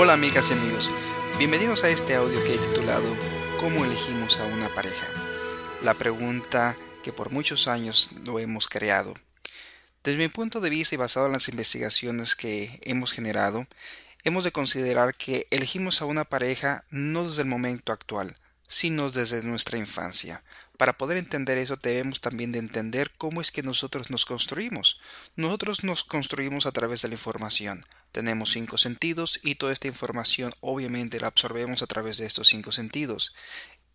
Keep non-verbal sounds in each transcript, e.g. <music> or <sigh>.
Hola amigas y amigos, bienvenidos a este audio que he titulado ¿Cómo elegimos a una pareja? La pregunta que por muchos años lo hemos creado. Desde mi punto de vista y basado en las investigaciones que hemos generado, hemos de considerar que elegimos a una pareja no desde el momento actual, sino desde nuestra infancia. Para poder entender eso debemos también de entender cómo es que nosotros nos construimos. Nosotros nos construimos a través de la información. Tenemos cinco sentidos y toda esta información obviamente la absorbemos a través de estos cinco sentidos.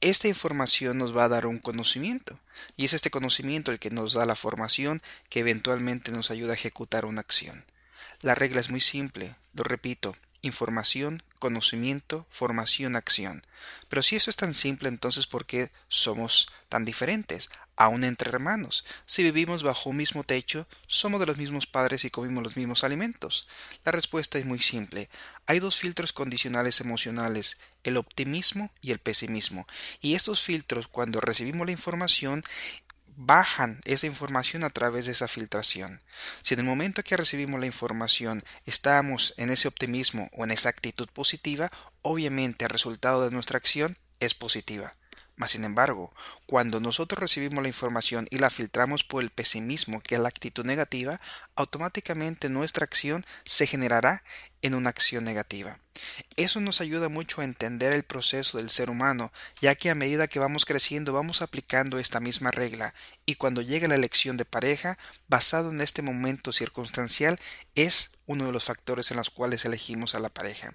Esta información nos va a dar un conocimiento y es este conocimiento el que nos da la formación que eventualmente nos ayuda a ejecutar una acción. La regla es muy simple, lo repito, información, conocimiento, formación, acción. Pero si eso es tan simple, entonces ¿por qué somos tan diferentes? Aún entre hermanos. Si vivimos bajo un mismo techo, somos de los mismos padres y comimos los mismos alimentos. La respuesta es muy simple. Hay dos filtros condicionales emocionales, el optimismo y el pesimismo. Y estos filtros, cuando recibimos la información, bajan esa información a través de esa filtración. Si en el momento que recibimos la información estamos en ese optimismo o en esa actitud positiva, obviamente el resultado de nuestra acción es positiva. Mas sin embargo, cuando nosotros recibimos la información y la filtramos por el pesimismo, que es la actitud negativa, automáticamente nuestra acción se generará en una acción negativa. Eso nos ayuda mucho a entender el proceso del ser humano, ya que a medida que vamos creciendo vamos aplicando esta misma regla, y cuando llega la elección de pareja, basado en este momento circunstancial, es uno de los factores en los cuales elegimos a la pareja.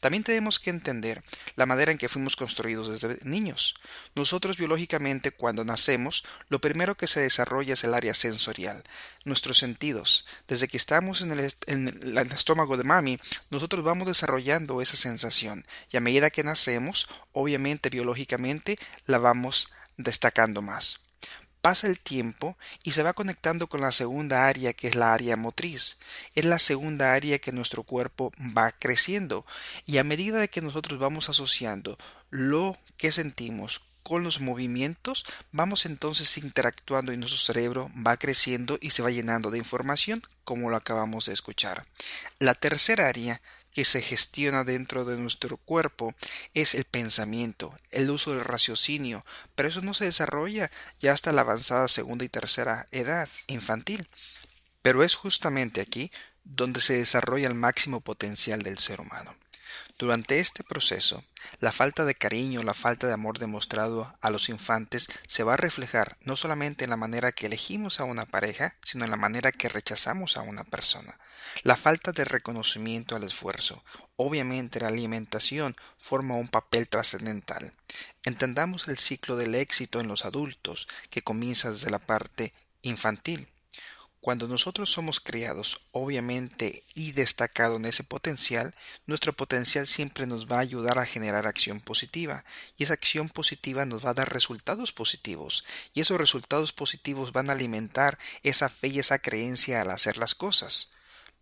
También tenemos que entender la manera en que fuimos construidos desde niños. Nosotros biológicamente cuando nacemos, lo primero que se desarrolla es el área sensorial, nuestros sentidos. Desde que estamos en el, en el estómago de mami, nosotros vamos desarrollando esa sensación y a medida que nacemos, obviamente biológicamente la vamos destacando más pasa el tiempo y se va conectando con la segunda área que es la área motriz. Es la segunda área que nuestro cuerpo va creciendo y a medida de que nosotros vamos asociando lo que sentimos con los movimientos, vamos entonces interactuando y nuestro cerebro va creciendo y se va llenando de información, como lo acabamos de escuchar. La tercera área que se gestiona dentro de nuestro cuerpo es el pensamiento, el uso del raciocinio, pero eso no se desarrolla ya hasta la avanzada segunda y tercera edad infantil. Pero es justamente aquí donde se desarrolla el máximo potencial del ser humano. Durante este proceso, la falta de cariño, la falta de amor demostrado a los infantes se va a reflejar no solamente en la manera que elegimos a una pareja, sino en la manera que rechazamos a una persona. La falta de reconocimiento al esfuerzo. Obviamente la alimentación forma un papel trascendental. Entendamos el ciclo del éxito en los adultos, que comienza desde la parte infantil. Cuando nosotros somos criados, obviamente, y destacado en ese potencial, nuestro potencial siempre nos va a ayudar a generar acción positiva, y esa acción positiva nos va a dar resultados positivos, y esos resultados positivos van a alimentar esa fe y esa creencia al hacer las cosas.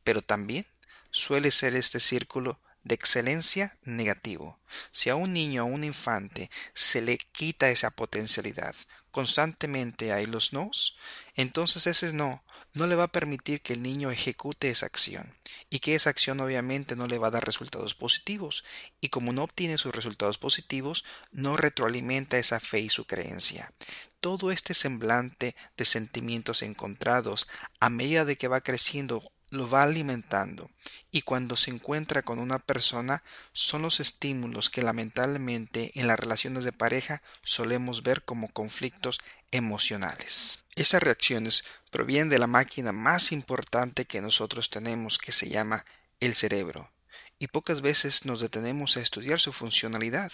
Pero también suele ser este círculo de excelencia negativo. Si a un niño o a un infante se le quita esa potencialidad, constantemente hay los nos, entonces ese no no le va a permitir que el niño ejecute esa acción y que esa acción obviamente no le va a dar resultados positivos y como no obtiene sus resultados positivos no retroalimenta esa fe y su creencia. Todo este semblante de sentimientos encontrados a medida de que va creciendo lo va alimentando y cuando se encuentra con una persona son los estímulos que lamentablemente en las relaciones de pareja solemos ver como conflictos emocionales. Esas reacciones provienen de la máquina más importante que nosotros tenemos que se llama el cerebro y pocas veces nos detenemos a estudiar su funcionalidad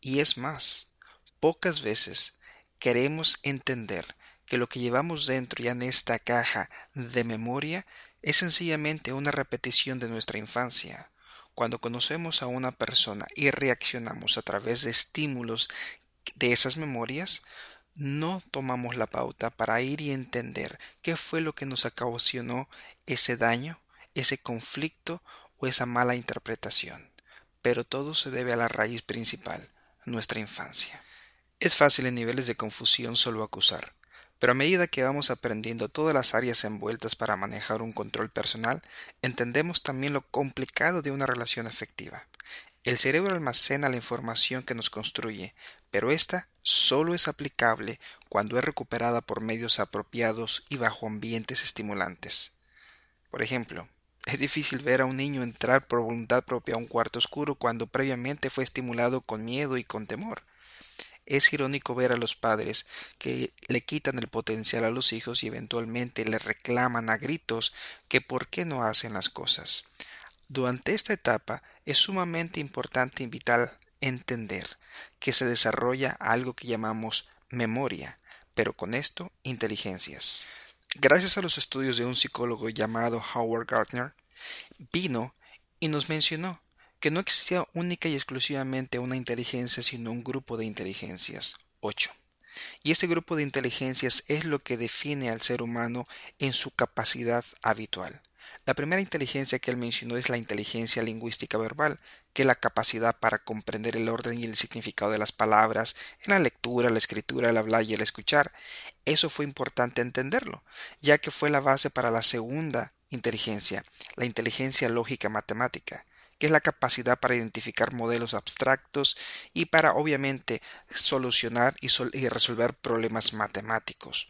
y es más, pocas veces queremos entender que lo que llevamos dentro ya en esta caja de memoria es sencillamente una repetición de nuestra infancia. Cuando conocemos a una persona y reaccionamos a través de estímulos de esas memorias, no tomamos la pauta para ir y entender qué fue lo que nos ocasionó ese daño, ese conflicto o esa mala interpretación. Pero todo se debe a la raíz principal, nuestra infancia. Es fácil en niveles de confusión solo acusar, Pero a medida que vamos aprendiendo todas las áreas envueltas para manejar un control personal, entendemos también lo complicado de una relación afectiva. El cerebro almacena la información que nos construye, pero ésta solo es aplicable cuando es recuperada por medios apropiados y bajo ambientes estimulantes. Por ejemplo, es difícil ver a un niño entrar por voluntad propia a un cuarto oscuro cuando previamente fue estimulado con miedo y con temor. Es irónico ver a los padres que le quitan el potencial a los hijos y eventualmente le reclaman a gritos que por qué no hacen las cosas. Durante esta etapa es sumamente importante y vital entender que se desarrolla algo que llamamos memoria, pero con esto inteligencias. Gracias a los estudios de un psicólogo llamado Howard Gardner, vino y nos mencionó que no existía única y exclusivamente una inteligencia, sino un grupo de inteligencias, ocho. Y este grupo de inteligencias es lo que define al ser humano en su capacidad habitual. La primera inteligencia que él mencionó es la inteligencia lingüística verbal, que es la capacidad para comprender el orden y el significado de las palabras en la lectura, la escritura, el hablar y el escuchar. Eso fue importante entenderlo, ya que fue la base para la segunda inteligencia, la inteligencia lógica matemática, que es la capacidad para identificar modelos abstractos y para obviamente solucionar y, y resolver problemas matemáticos.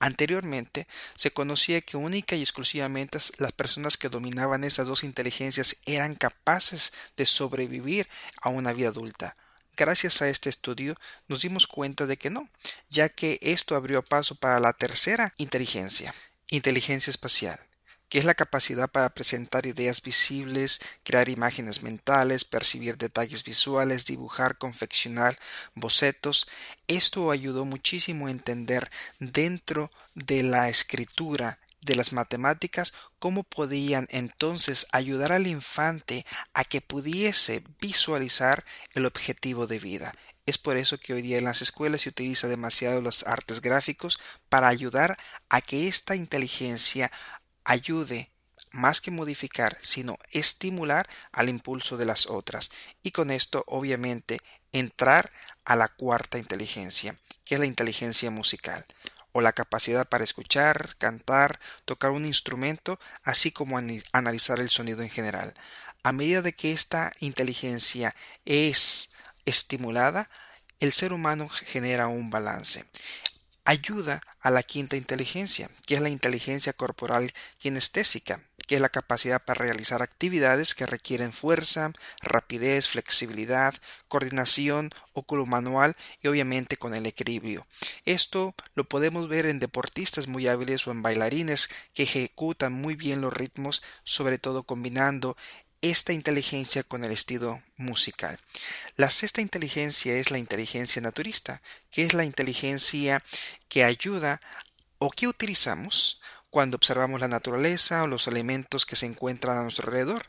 Anteriormente se conocía que única y exclusivamente las personas que dominaban esas dos inteligencias eran capaces de sobrevivir a una vida adulta. Gracias a este estudio nos dimos cuenta de que no, ya que esto abrió paso para la tercera inteligencia, inteligencia espacial que es la capacidad para presentar ideas visibles, crear imágenes mentales, percibir detalles visuales, dibujar, confeccionar bocetos. Esto ayudó muchísimo a entender dentro de la escritura de las matemáticas cómo podían entonces ayudar al infante a que pudiese visualizar el objetivo de vida. Es por eso que hoy día en las escuelas se utiliza demasiado los artes gráficos para ayudar a que esta inteligencia ayude más que modificar, sino estimular al impulso de las otras. Y con esto, obviamente, entrar a la cuarta inteligencia, que es la inteligencia musical, o la capacidad para escuchar, cantar, tocar un instrumento, así como analizar el sonido en general. A medida de que esta inteligencia es estimulada, el ser humano genera un balance ayuda a la quinta inteligencia, que es la inteligencia corporal kinestésica, que es la capacidad para realizar actividades que requieren fuerza, rapidez, flexibilidad, coordinación, óculo manual y obviamente con el equilibrio. Esto lo podemos ver en deportistas muy hábiles o en bailarines que ejecutan muy bien los ritmos, sobre todo combinando esta inteligencia con el estilo musical. La sexta inteligencia es la inteligencia naturista, que es la inteligencia que ayuda o que utilizamos cuando observamos la naturaleza o los elementos que se encuentran a nuestro alrededor.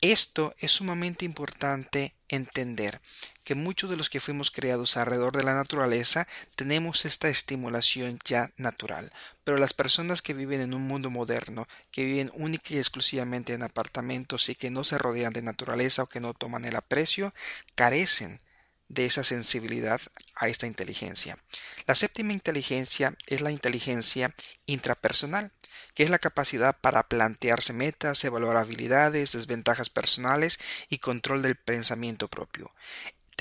Esto es sumamente importante entender que muchos de los que fuimos creados alrededor de la naturaleza tenemos esta estimulación ya natural, pero las personas que viven en un mundo moderno, que viven única y exclusivamente en apartamentos y que no se rodean de naturaleza o que no toman el aprecio, carecen de esa sensibilidad a esta inteligencia. La séptima inteligencia es la inteligencia intrapersonal que es la capacidad para plantearse metas, evaluar habilidades, desventajas personales y control del pensamiento propio.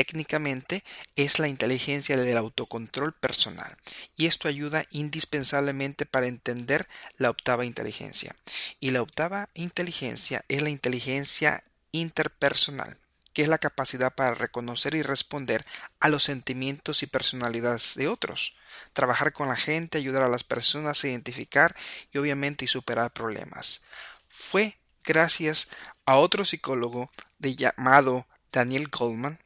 Técnicamente es la inteligencia del autocontrol personal y esto ayuda indispensablemente para entender la octava inteligencia. Y la octava inteligencia es la inteligencia interpersonal que es la capacidad para reconocer y responder a los sentimientos y personalidades de otros, trabajar con la gente, ayudar a las personas a identificar y obviamente y superar problemas. Fue gracias a otro psicólogo llamado Daniel Goldman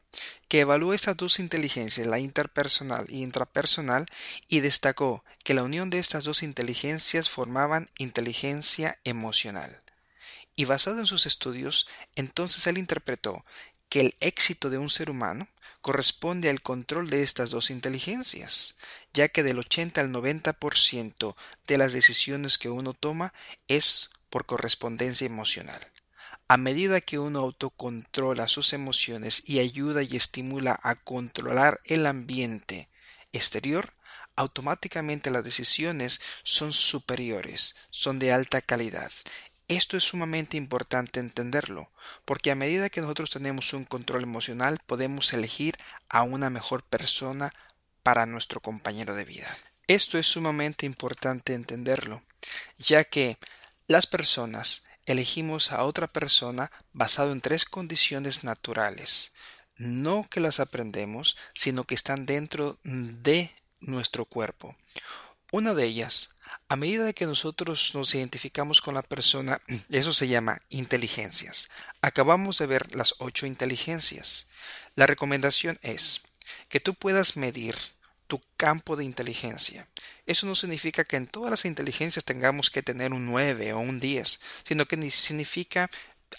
que evaluó estas dos inteligencias, la interpersonal y intrapersonal, y destacó que la unión de estas dos inteligencias formaban inteligencia emocional. Y basado en sus estudios, entonces él interpretó que el éxito de un ser humano corresponde al control de estas dos inteligencias, ya que del 80 al 90% de las decisiones que uno toma es por correspondencia emocional. A medida que uno autocontrola sus emociones y ayuda y estimula a controlar el ambiente exterior, automáticamente las decisiones son superiores, son de alta calidad. Esto es sumamente importante entenderlo, porque a medida que nosotros tenemos un control emocional podemos elegir a una mejor persona para nuestro compañero de vida. Esto es sumamente importante entenderlo, ya que las personas elegimos a otra persona basado en tres condiciones naturales, no que las aprendemos, sino que están dentro de nuestro cuerpo. Una de ellas a medida de que nosotros nos identificamos con la persona, <clears throat> eso se llama inteligencias. Acabamos de ver las ocho inteligencias. La recomendación es que tú puedas medir tu campo de inteligencia. Eso no significa que en todas las inteligencias tengamos que tener un 9 o un 10, sino que significa,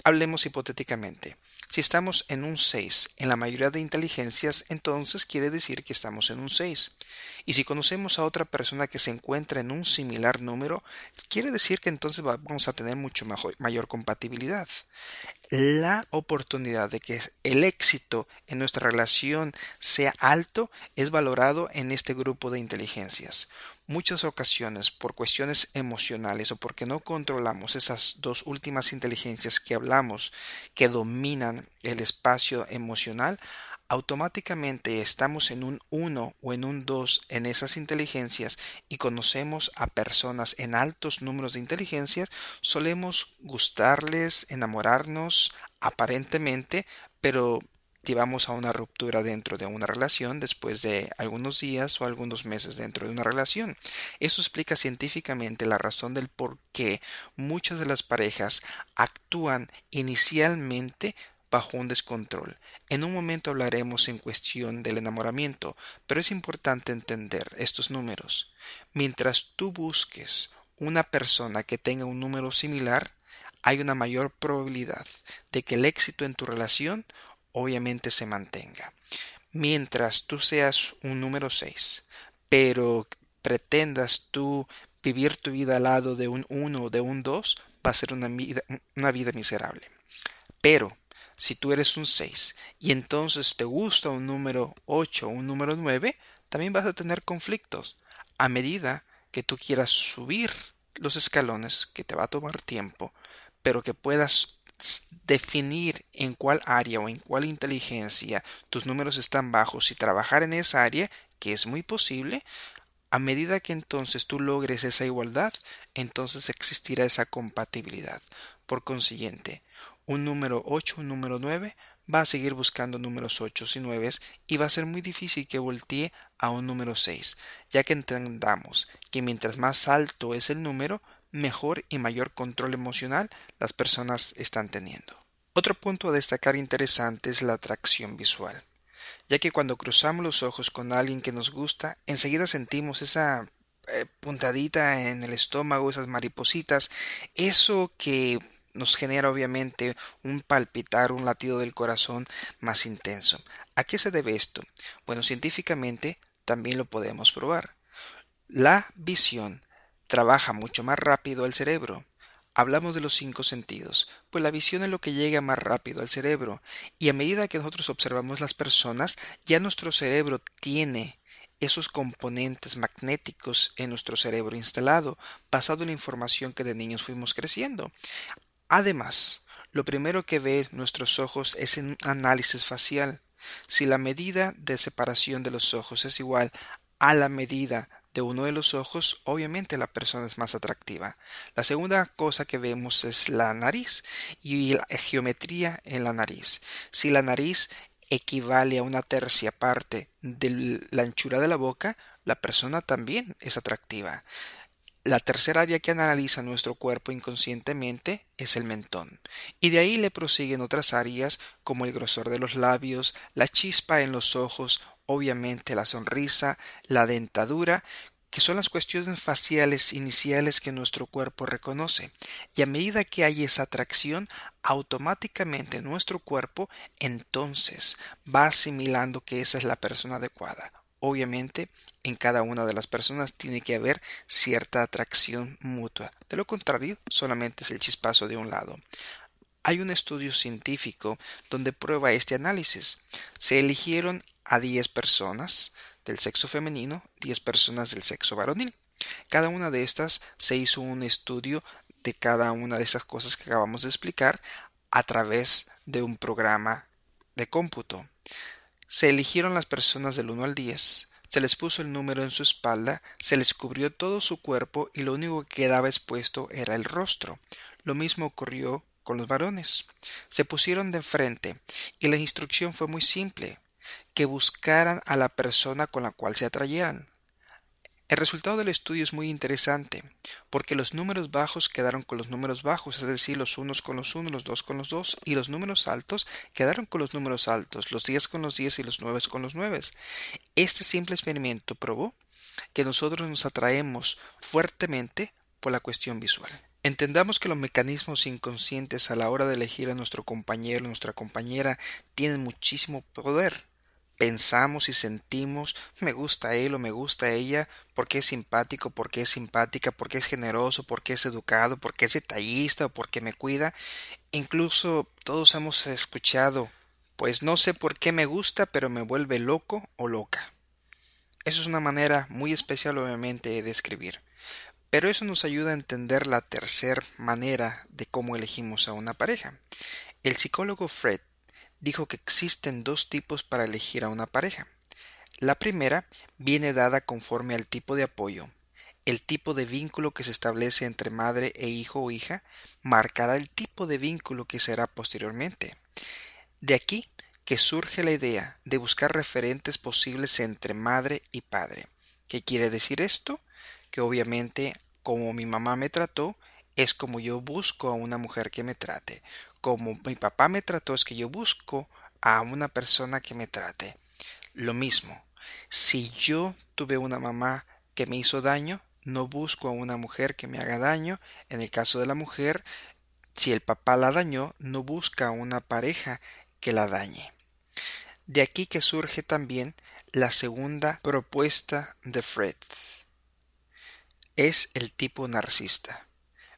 hablemos hipotéticamente, si estamos en un 6 en la mayoría de inteligencias, entonces quiere decir que estamos en un 6. Y si conocemos a otra persona que se encuentra en un similar número, quiere decir que entonces vamos a tener mucho mayor compatibilidad. La oportunidad de que el éxito en nuestra relación sea alto es valorado en este grupo de inteligencias muchas ocasiones por cuestiones emocionales o porque no controlamos esas dos últimas inteligencias que hablamos que dominan el espacio emocional, automáticamente estamos en un 1 o en un 2 en esas inteligencias y conocemos a personas en altos números de inteligencias, solemos gustarles, enamorarnos aparentemente, pero llevamos a una ruptura dentro de una relación después de algunos días o algunos meses dentro de una relación. Eso explica científicamente la razón del por qué muchas de las parejas actúan inicialmente bajo un descontrol. En un momento hablaremos en cuestión del enamoramiento, pero es importante entender estos números. Mientras tú busques una persona que tenga un número similar, hay una mayor probabilidad de que el éxito en tu relación obviamente se mantenga. Mientras tú seas un número 6, pero pretendas tú vivir tu vida al lado de un 1 o de un 2, va a ser una vida, miserable. Pero si tú eres un 6 y entonces te gusta un número 8 o un número 9, también vas a tener conflictos. A medida que tú quieras subir los escalones, que te va a tomar tiempo, pero que puedas definir en cuál área o en cuál inteligencia tus números están bajos y trabajar en esa área, que es muy posible, a medida que entonces tú logres esa igualdad, entonces existirá esa compatibilidad. Por consiguiente, un número 8, un número 9 va a seguir buscando números 8 y 9 y va a ser muy difícil que voltee a un número 6, ya que entendamos que mientras más alto es el número, mejor y mayor control emocional las personas están teniendo. Otro punto a destacar interesante es la atracción visual, ya que cuando cruzamos los ojos con alguien que nos gusta, enseguida sentimos esa eh, puntadita en el estómago, esas maripositas, eso que nos genera obviamente un palpitar, un latido del corazón más intenso. ¿A qué se debe esto? Bueno, científicamente también lo podemos probar. La visión trabaja mucho más rápido el cerebro. Hablamos de los cinco sentidos, pues la visión es lo que llega más rápido al cerebro, y a medida que nosotros observamos las personas, ya nuestro cerebro tiene esos componentes magnéticos en nuestro cerebro instalado, basado en la información que de niños fuimos creciendo. Además, lo primero que ve nuestros ojos es un análisis facial. Si la medida de separación de los ojos es igual a la medida de uno de los ojos, obviamente la persona es más atractiva. La segunda cosa que vemos es la nariz y la geometría en la nariz. Si la nariz equivale a una tercia parte de la anchura de la boca, la persona también es atractiva. La tercera área que analiza nuestro cuerpo inconscientemente es el mentón, y de ahí le prosiguen otras áreas como el grosor de los labios, la chispa en los ojos obviamente la sonrisa, la dentadura, que son las cuestiones faciales iniciales que nuestro cuerpo reconoce. Y a medida que hay esa atracción, automáticamente nuestro cuerpo entonces va asimilando que esa es la persona adecuada. Obviamente, en cada una de las personas tiene que haber cierta atracción mutua. De lo contrario, solamente es el chispazo de un lado. Hay un estudio científico donde prueba este análisis. Se eligieron a 10 personas del sexo femenino, 10 personas del sexo varonil. Cada una de estas se hizo un estudio de cada una de esas cosas que acabamos de explicar a través de un programa de cómputo. Se eligieron las personas del 1 al 10, se les puso el número en su espalda, se les cubrió todo su cuerpo y lo único que quedaba expuesto era el rostro. Lo mismo ocurrió con los varones. Se pusieron de frente y la instrucción fue muy simple, que buscaran a la persona con la cual se atrayeran. El resultado del estudio es muy interesante, porque los números bajos quedaron con los números bajos, es decir, los unos con los unos, los dos con los dos, y los números altos quedaron con los números altos, los diez con los diez y los nueve con los nueve. Este simple experimento probó que nosotros nos atraemos fuertemente por la cuestión visual. Entendamos que los mecanismos inconscientes a la hora de elegir a nuestro compañero nuestra compañera tienen muchísimo poder pensamos y sentimos me gusta él o me gusta ella porque es simpático, porque es simpática, porque es generoso, porque es educado, porque es detallista o porque me cuida. Incluso todos hemos escuchado pues no sé por qué me gusta, pero me vuelve loco o loca. Eso es una manera muy especial obviamente de describir. Pero eso nos ayuda a entender la tercera manera de cómo elegimos a una pareja. El psicólogo Fred dijo que existen dos tipos para elegir a una pareja. La primera viene dada conforme al tipo de apoyo. El tipo de vínculo que se establece entre madre e hijo o hija marcará el tipo de vínculo que será posteriormente. De aquí que surge la idea de buscar referentes posibles entre madre y padre. ¿Qué quiere decir esto? Que obviamente como mi mamá me trató, es como yo busco a una mujer que me trate como mi papá me trató es que yo busco a una persona que me trate. Lo mismo, si yo tuve una mamá que me hizo daño, no busco a una mujer que me haga daño. En el caso de la mujer, si el papá la dañó, no busca a una pareja que la dañe. De aquí que surge también la segunda propuesta de Fred. Es el tipo narcisista.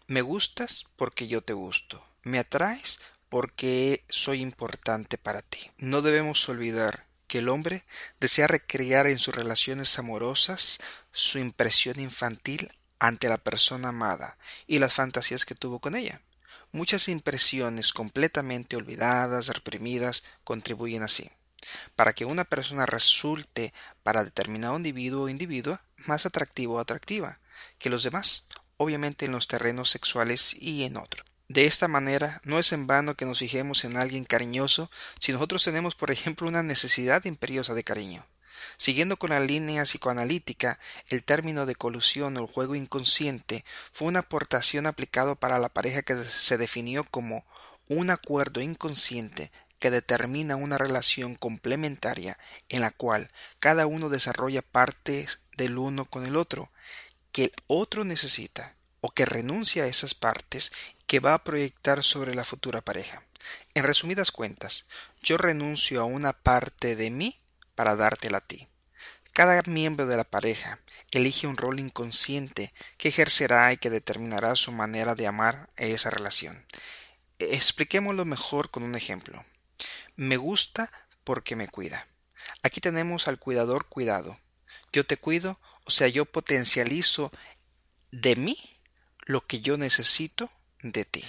Me gustas porque yo te gusto me atraes porque soy importante para ti. No debemos olvidar que el hombre desea recrear en sus relaciones amorosas su impresión infantil ante la persona amada y las fantasías que tuvo con ella. Muchas impresiones completamente olvidadas, reprimidas, contribuyen así, para que una persona resulte para determinado individuo o individua más atractivo o atractiva que los demás, obviamente en los terrenos sexuales y en otros. De esta manera, no es en vano que nos fijemos en alguien cariñoso si nosotros tenemos, por ejemplo, una necesidad imperiosa de cariño. Siguiendo con la línea psicoanalítica, el término de colusión o juego inconsciente fue una aportación aplicado para la pareja que se definió como un acuerdo inconsciente que determina una relación complementaria en la cual cada uno desarrolla partes del uno con el otro, que el otro necesita o que renuncia a esas partes que va a proyectar sobre la futura pareja. En resumidas cuentas, yo renuncio a una parte de mí para dártela a ti. Cada miembro de la pareja elige un rol inconsciente que ejercerá y que determinará su manera de amar esa relación. Expliquémoslo mejor con un ejemplo. Me gusta porque me cuida. Aquí tenemos al cuidador cuidado. Yo te cuido, o sea, yo potencializo de mí lo que yo necesito de ti.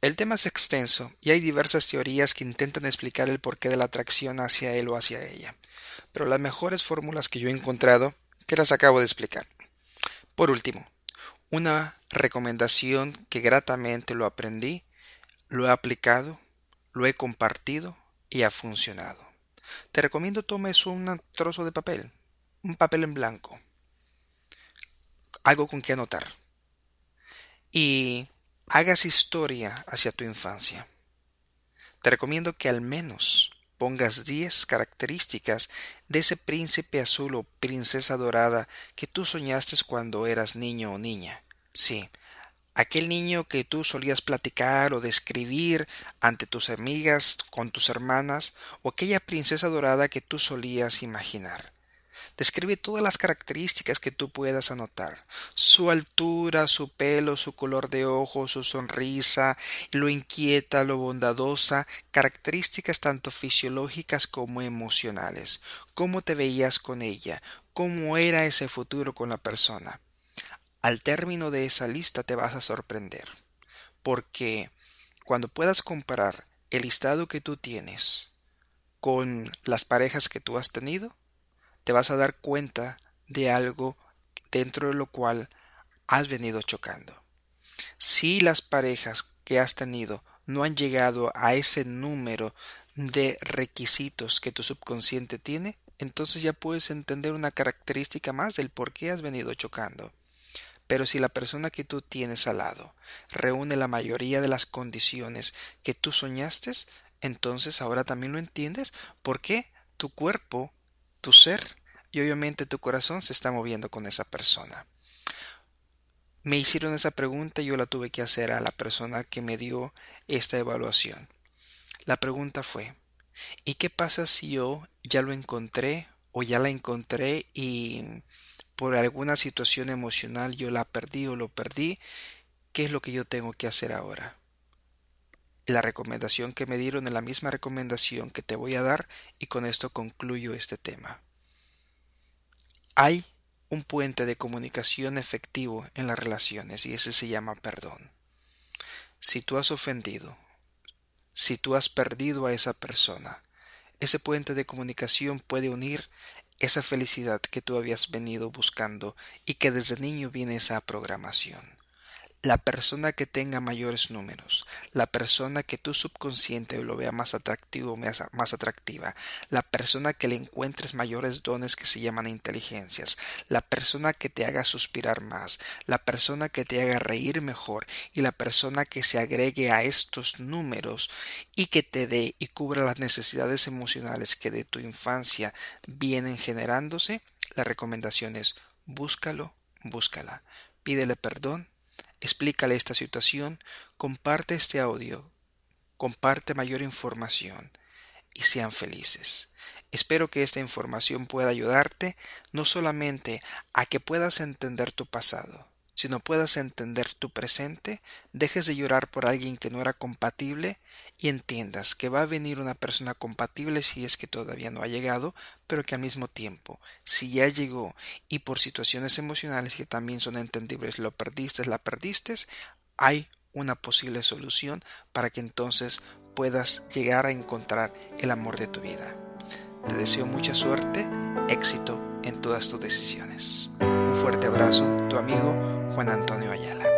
El tema es extenso y hay diversas teorías que intentan explicar el porqué de la atracción hacia él o hacia ella, pero las mejores fórmulas que yo he encontrado te las acabo de explicar. Por último, una recomendación que gratamente lo aprendí, lo he aplicado, lo he compartido y ha funcionado. Te recomiendo tomes un trozo de papel, un papel en blanco, algo con que anotar. Y hagas historia hacia tu infancia. Te recomiendo que al menos pongas diez características de ese príncipe azul o princesa dorada que tú soñaste cuando eras niño o niña. Sí, aquel niño que tú solías platicar o describir ante tus amigas, con tus hermanas, o aquella princesa dorada que tú solías imaginar. Describe todas las características que tú puedas anotar. Su altura, su pelo, su color de ojos, su sonrisa, lo inquieta, lo bondadosa, características tanto fisiológicas como emocionales. Cómo te veías con ella, cómo era ese futuro con la persona. Al término de esa lista te vas a sorprender, porque cuando puedas comparar el listado que tú tienes con las parejas que tú has tenido, te vas a dar cuenta de algo dentro de lo cual has venido chocando. Si las parejas que has tenido no han llegado a ese número de requisitos que tu subconsciente tiene, entonces ya puedes entender una característica más del por qué has venido chocando. Pero si la persona que tú tienes al lado reúne la mayoría de las condiciones que tú soñaste, entonces ahora también lo entiendes por qué tu cuerpo tu ser y obviamente tu corazón se está moviendo con esa persona. Me hicieron esa pregunta y yo la tuve que hacer a la persona que me dio esta evaluación. La pregunta fue, ¿y qué pasa si yo ya lo encontré o ya la encontré y por alguna situación emocional yo la perdí o lo perdí? ¿Qué es lo que yo tengo que hacer ahora? La recomendación que me dieron es la misma recomendación que te voy a dar y con esto concluyo este tema. Hay un puente de comunicación efectivo en las relaciones y ese se llama perdón. Si tú has ofendido, si tú has perdido a esa persona, ese puente de comunicación puede unir esa felicidad que tú habías venido buscando y que desde niño viene esa programación la persona que tenga mayores números, la persona que tu subconsciente lo vea más atractivo, más, más atractiva, la persona que le encuentres mayores dones que se llaman inteligencias, la persona que te haga suspirar más, la persona que te haga reír mejor y la persona que se agregue a estos números y que te dé y cubra las necesidades emocionales que de tu infancia vienen generándose, la recomendación es búscalo, búscala, pídele perdón explícale esta situación, comparte este audio, comparte mayor información y sean felices. Espero que esta información pueda ayudarte no solamente a que puedas entender tu pasado, si no puedas entender tu presente, dejes de llorar por alguien que no era compatible y entiendas que va a venir una persona compatible si es que todavía no ha llegado, pero que al mismo tiempo, si ya llegó y por situaciones emocionales que también son entendibles lo perdiste, la perdiste, hay una posible solución para que entonces puedas llegar a encontrar el amor de tu vida. Te deseo mucha suerte, éxito en todas tus decisiones. Un fuerte abrazo, tu amigo Juan Antonio Ayala.